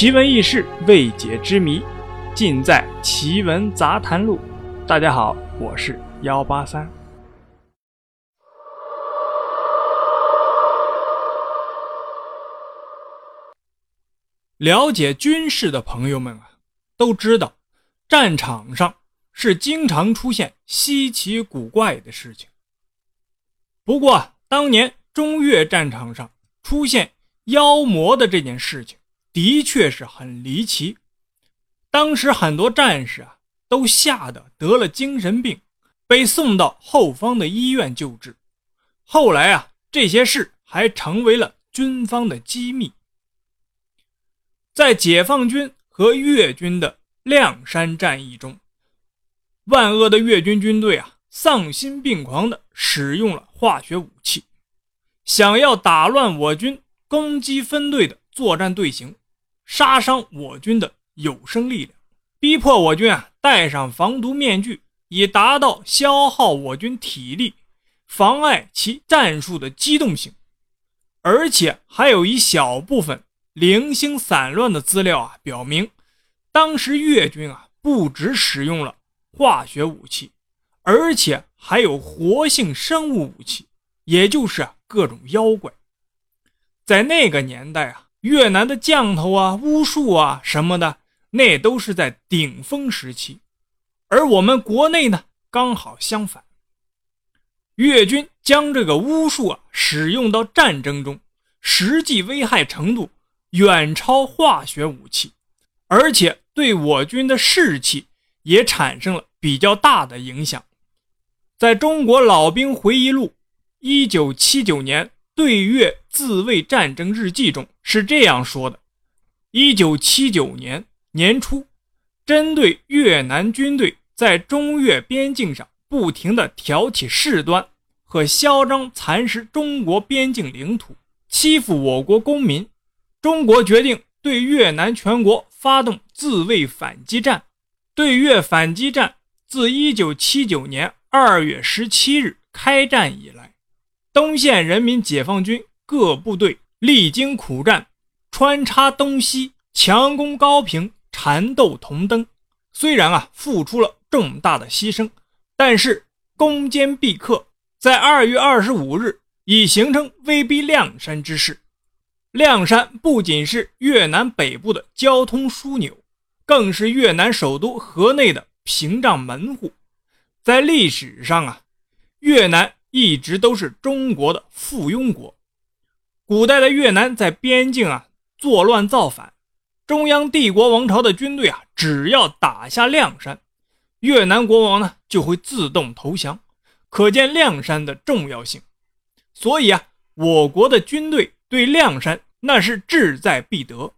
奇闻异事、未解之谜，尽在《奇闻杂谈录》。大家好，我是幺八三。了解军事的朋友们啊，都知道，战场上是经常出现稀奇古怪的事情。不过啊，当年中越战场上出现妖魔的这件事情。的确是很离奇，当时很多战士啊都吓得得了精神病，被送到后方的医院救治。后来啊，这些事还成为了军方的机密。在解放军和越军的亮山战役中，万恶的越军军队啊丧心病狂地使用了化学武器，想要打乱我军攻击分队的作战队形。杀伤我军的有生力量，逼迫我军啊戴上防毒面具，以达到消耗我军体力，妨碍其战术的机动性。而且还有一小部分零星散乱的资料啊，表明当时越军啊不只使用了化学武器，而且还有活性生物武器，也就是各种妖怪。在那个年代啊。越南的降头啊、巫术啊什么的，那都是在顶峰时期，而我们国内呢，刚好相反。越军将这个巫术啊使用到战争中，实际危害程度远超化学武器，而且对我军的士气也产生了比较大的影响。在中国老兵回忆录，一九七九年。对越自卫战争日记中是这样说的：一九七九年年初，针对越南军队在中越边境上不停地挑起事端和嚣张蚕食中国边境领土、欺负我国公民，中国决定对越南全国发动自卫反击战。对越反击战自一九七九年二月十七日开战以来。东线人民解放军各部队历经苦战，穿插东西，强攻高平，缠斗同登。虽然啊付出了重大的牺牲，但是攻坚必克，在二月二十五日已形成威逼亮山之势。亮山不仅是越南北部的交通枢纽，更是越南首都河内的屏障门户。在历史上啊，越南。一直都是中国的附庸国。古代的越南在边境啊作乱造反，中央帝国王朝的军队啊只要打下亮山，越南国王呢就会自动投降，可见亮山的重要性。所以啊，我国的军队对亮山那是志在必得。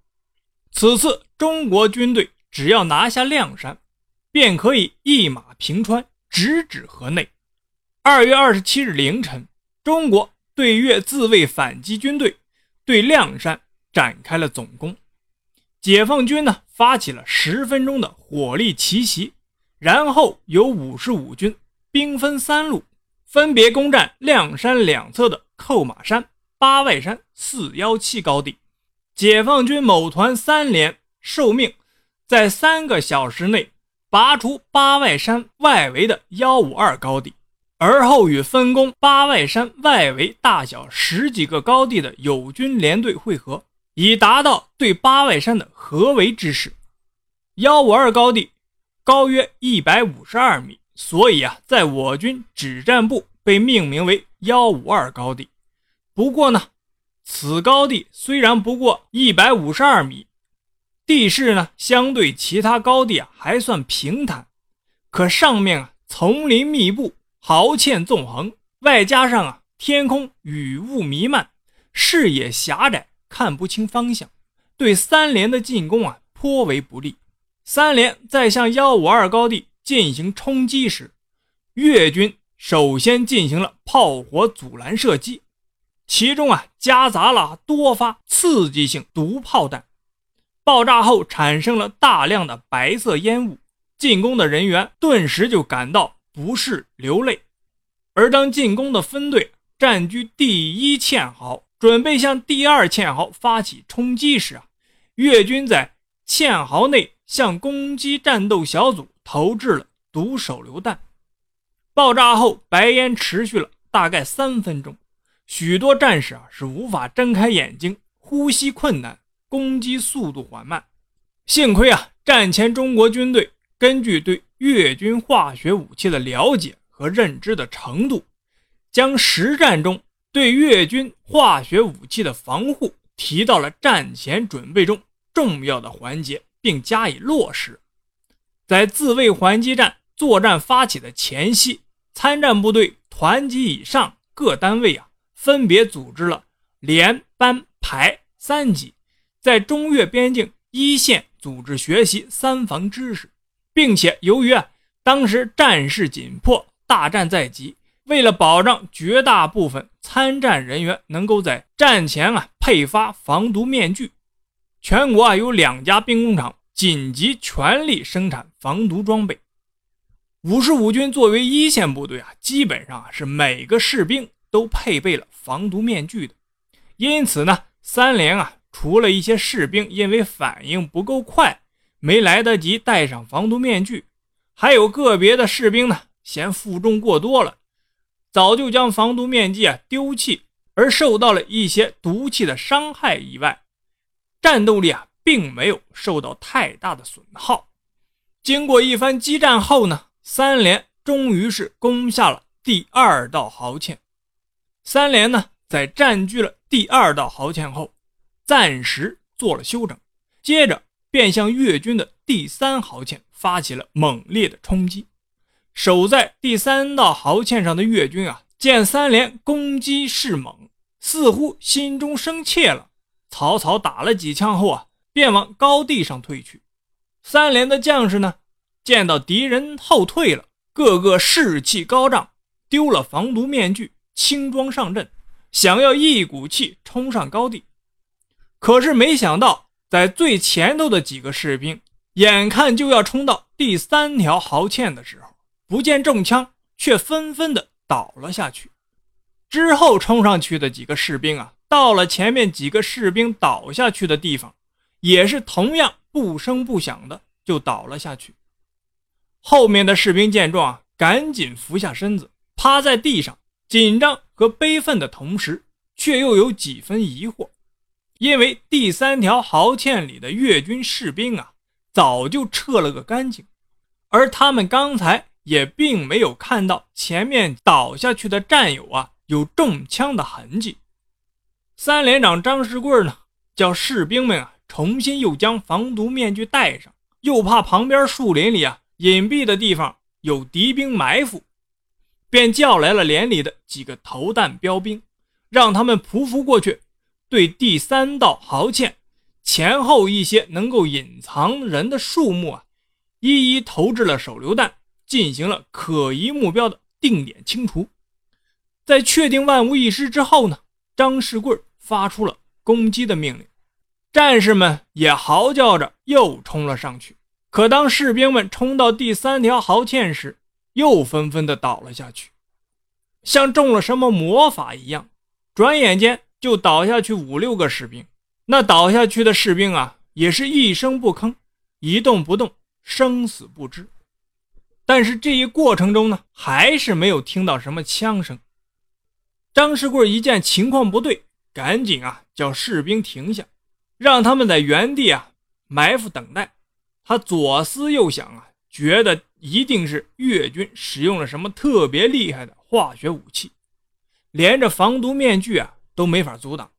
此次中国军队只要拿下亮山，便可以一马平川，直指河内。二月二十七日凌晨，中国对越自卫反击军队对亮山展开了总攻。解放军呢发起了十分钟的火力奇袭，然后由五十五军兵分三路，分别攻占亮山两侧的扣马山、八外山、四幺七高地。解放军某团三连受命，在三个小时内拔除八外山外围的幺五二高地。而后与分攻八外山外围大小十几个高地的友军联队会合，以达到对八外山的合围之势。幺五二高地高约一百五十二米，所以啊，在我军指战部被命名为幺五二高地。不过呢，此高地虽然不过一百五十二米，地势呢相对其他高地啊还算平坦，可上面啊丛林密布。壕堑纵横，外加上啊，天空雨雾弥漫，视野狭窄，看不清方向，对三连的进攻啊颇为不利。三连在向幺五二高地进行冲击时，越军首先进行了炮火阻拦射击，其中啊夹杂了多发刺激性毒炮弹，爆炸后产生了大量的白色烟雾，进攻的人员顿时就感到。不是流泪，而当进攻的分队占据第一堑壕，准备向第二堑壕发起冲击时啊，越军在堑壕内向攻击战斗小组投掷了毒手榴弹，爆炸后白烟持续了大概三分钟，许多战士啊是无法睁开眼睛，呼吸困难，攻击速度缓慢。幸亏啊，战前中国军队根据对越军化学武器的了解和认知的程度，将实战中对越军化学武器的防护提到了战前准备中重要的环节，并加以落实。在自卫还击战作战发起的前夕，参战部队团级以上各单位啊，分别组织了连、班、排三级，在中越边境一线。组织学习三防知识，并且由于啊当时战事紧迫，大战在即，为了保障绝大部分参战人员能够在战前啊配发防毒面具，全国啊有两家兵工厂紧急全力生产防毒装备。五十五军作为一线部队啊，基本上是每个士兵都配备了防毒面具的，因此呢，三连啊。除了一些士兵因为反应不够快，没来得及戴上防毒面具，还有个别的士兵呢嫌负重过多了，早就将防毒面具啊丢弃，而受到了一些毒气的伤害以外，战斗力啊并没有受到太大的损耗。经过一番激战后呢，三连终于是攻下了第二道壕堑。三连呢在占据了第二道壕堑后。暂时做了休整，接着便向越军的第三壕堑发起了猛烈的冲击。守在第三道壕堑上的越军啊，见三连攻击势猛，似乎心中生怯了，草草打了几枪后啊，便往高地上退去。三连的将士呢，见到敌人后退了，个个士气高涨，丢了防毒面具，轻装上阵，想要一股气冲上高地。可是没想到，在最前头的几个士兵，眼看就要冲到第三条壕堑的时候，不见中枪，却纷纷的倒了下去。之后冲上去的几个士兵啊，到了前面几个士兵倒下去的地方，也是同样不声不响的就倒了下去。后面的士兵见状啊，赶紧伏下身子，趴在地上，紧张和悲愤的同时，却又有几分疑惑。因为第三条壕堑里的越军士兵啊，早就撤了个干净，而他们刚才也并没有看到前面倒下去的战友啊有中枪的痕迹。三连长张世贵呢，叫士兵们啊重新又将防毒面具戴上，又怕旁边树林里啊隐蔽的地方有敌兵埋伏，便叫来了连里的几个投弹标兵，让他们匍匐过去。对第三道壕堑前后一些能够隐藏人的树木啊，一一投掷了手榴弹，进行了可疑目标的定点清除。在确定万无一失之后呢，张世贵发出了攻击的命令，战士们也嚎叫着又冲了上去。可当士兵们冲到第三条壕堑时，又纷纷的倒了下去，像中了什么魔法一样，转眼间。就倒下去五六个士兵，那倒下去的士兵啊，也是一声不吭，一动不动，生死不知。但是这一过程中呢，还是没有听到什么枪声。张世贵一见情况不对，赶紧啊叫士兵停下，让他们在原地啊埋伏等待。他左思右想啊，觉得一定是越军使用了什么特别厉害的化学武器，连着防毒面具啊。都没法阻挡。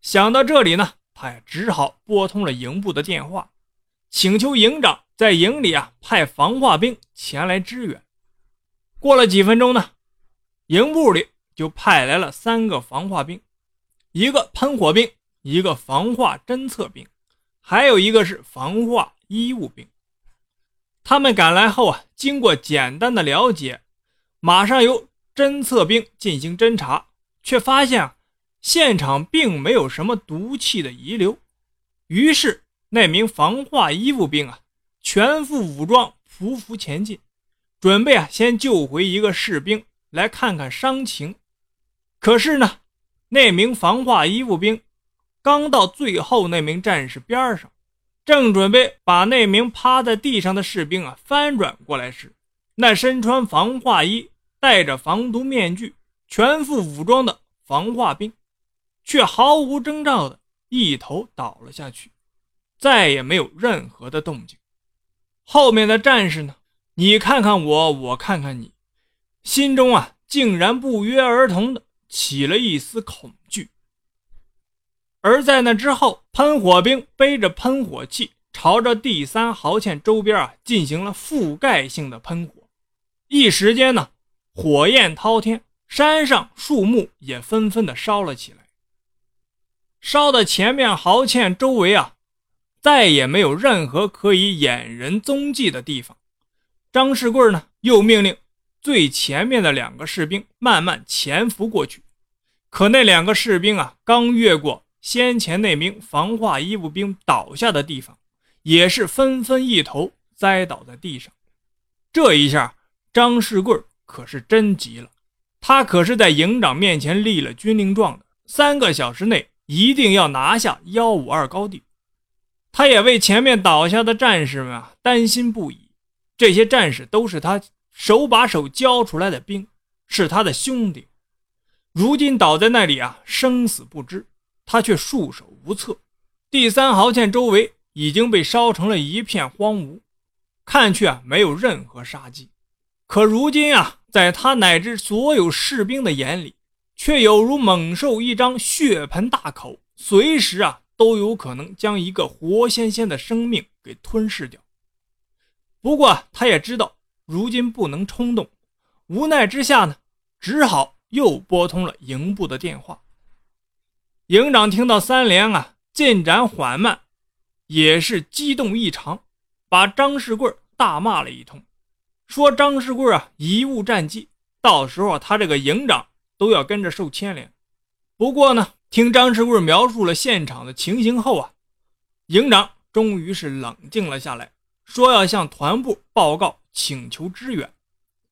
想到这里呢，他也只好拨通了营部的电话，请求营长在营里啊派防化兵前来支援。过了几分钟呢，营部里就派来了三个防化兵，一个喷火兵，一个防化侦测兵，还有一个是防化医务兵。他们赶来后啊，经过简单的了解，马上由侦测兵进行侦查，却发现啊。现场并没有什么毒气的遗留，于是那名防化医务兵啊，全副武装，匍匐前进，准备啊先救回一个士兵来看看伤情。可是呢，那名防化医务兵刚到最后那名战士边上，正准备把那名趴在地上的士兵啊翻转过来时，那身穿防化衣、戴着防毒面具、全副武装的防化兵，却毫无征兆的一头倒了下去，再也没有任何的动静。后面的战士呢？你看看我，我看看你，心中啊，竟然不约而同的起了一丝恐惧。而在那之后，喷火兵背着喷火器，朝着第三壕堑周边啊进行了覆盖性的喷火。一时间呢，火焰滔天，山上树木也纷纷的烧了起来。烧的前面壕堑周围啊，再也没有任何可以掩人踪迹的地方。张世贵呢，又命令最前面的两个士兵慢慢潜伏过去。可那两个士兵啊，刚越过。先前那名防化衣服兵倒下的地方，也是纷纷一头栽倒在地上。这一下，张世贵可是真急了。他可是在营长面前立了军令状的，三个小时内一定要拿下幺五二高地。他也为前面倒下的战士们啊担心不已。这些战士都是他手把手教出来的兵，是他的兄弟，如今倒在那里啊，生死不知。他却束手无策，第三壕堑周围已经被烧成了一片荒芜，看去啊没有任何杀机。可如今啊，在他乃至所有士兵的眼里，却有如猛兽一张血盆大口，随时啊都有可能将一个活鲜鲜的生命给吞噬掉。不过他也知道如今不能冲动，无奈之下呢，只好又拨通了营部的电话。营长听到三连啊进展缓慢，也是激动异常，把张世贵大骂了一通，说张世贵啊贻误战机，到时候他这个营长都要跟着受牵连。不过呢，听张世贵描述了现场的情形后啊，营长终于是冷静了下来，说要向团部报告请求支援，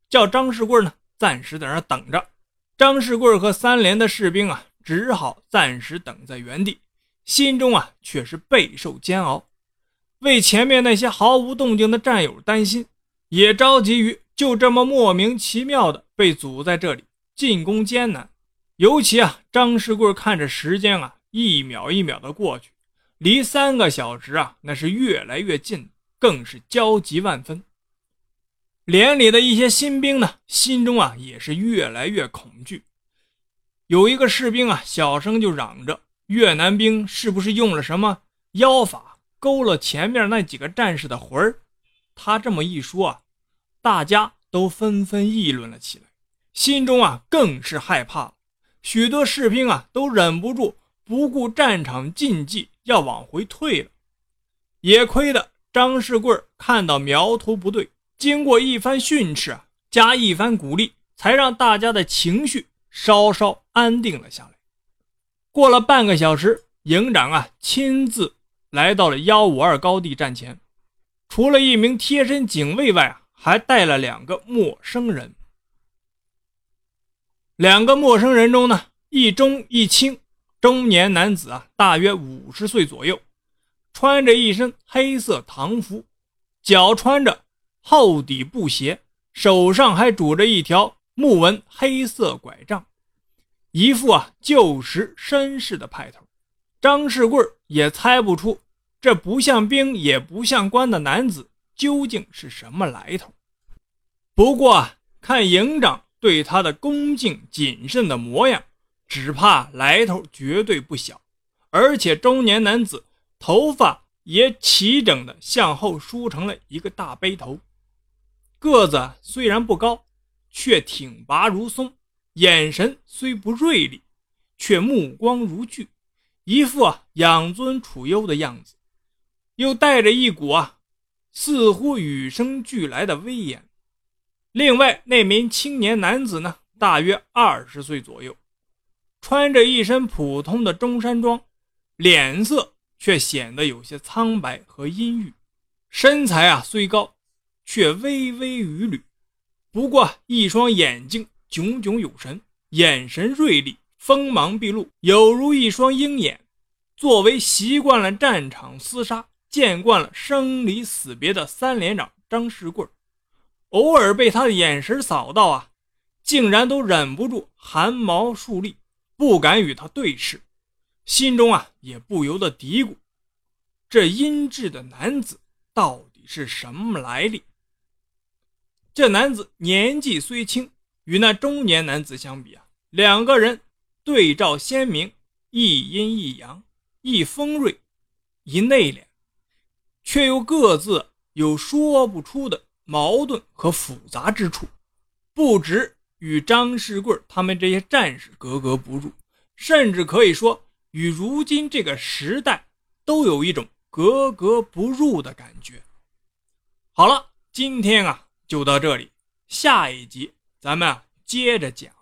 叫张世贵呢暂时在那等着。张世贵和三连的士兵啊。只好暂时等在原地，心中啊却是备受煎熬，为前面那些毫无动静的战友担心，也着急于就这么莫名其妙的被阻在这里，进攻艰难。尤其啊，张世贵看着时间啊一秒一秒的过去，离三个小时啊那是越来越近，更是焦急万分。连里的一些新兵呢，心中啊也是越来越恐惧。有一个士兵啊，小声就嚷着：“越南兵是不是用了什么妖法，勾了前面那几个战士的魂儿？”他这么一说啊，大家都纷纷议论了起来，心中啊更是害怕。许多士兵啊都忍不住不顾战场禁忌要往回退了。也亏得张世贵看到苗头不对，经过一番训斥啊，加一番鼓励，才让大家的情绪。稍稍安定了下来。过了半个小时，营长啊亲自来到了幺五二高地站前，除了一名贴身警卫外，还带了两个陌生人。两个陌生人中呢，一中一轻，中年男子啊，大约五十岁左右，穿着一身黑色唐服，脚穿着厚底布鞋，手上还拄着一条。木纹黑色拐杖，一副啊旧时绅士的派头。张世贵也猜不出这不像兵也不像官的男子究竟是什么来头。不过啊看营长对他的恭敬谨慎的模样，只怕来头绝对不小。而且中年男子头发也齐整的向后梳成了一个大背头，个子虽然不高。却挺拔如松，眼神虽不锐利，却目光如炬，一副啊养尊处优的样子，又带着一股啊似乎与生俱来的威严。另外那名青年男子呢，大约二十岁左右，穿着一身普通的中山装，脸色却显得有些苍白和阴郁，身材啊虽高，却微微伛偻。不过，一双眼睛炯炯有神，眼神锐利，锋芒毕露，有如一双鹰眼。作为习惯了战场厮杀、见惯了生离死别的三连长张世贵，偶尔被他的眼神扫到啊，竟然都忍不住汗毛竖立，不敢与他对视，心中啊也不由得嘀咕：这阴质的男子到底是什么来历？这男子年纪虽轻，与那中年男子相比啊，两个人对照鲜明，一阴一阳。一锋锐，一内敛，却又各自有说不出的矛盾和复杂之处，不止与张世贵他们这些战士格格不入，甚至可以说与如今这个时代都有一种格格不入的感觉。好了，今天啊就到这里，下一集咱们啊接着讲。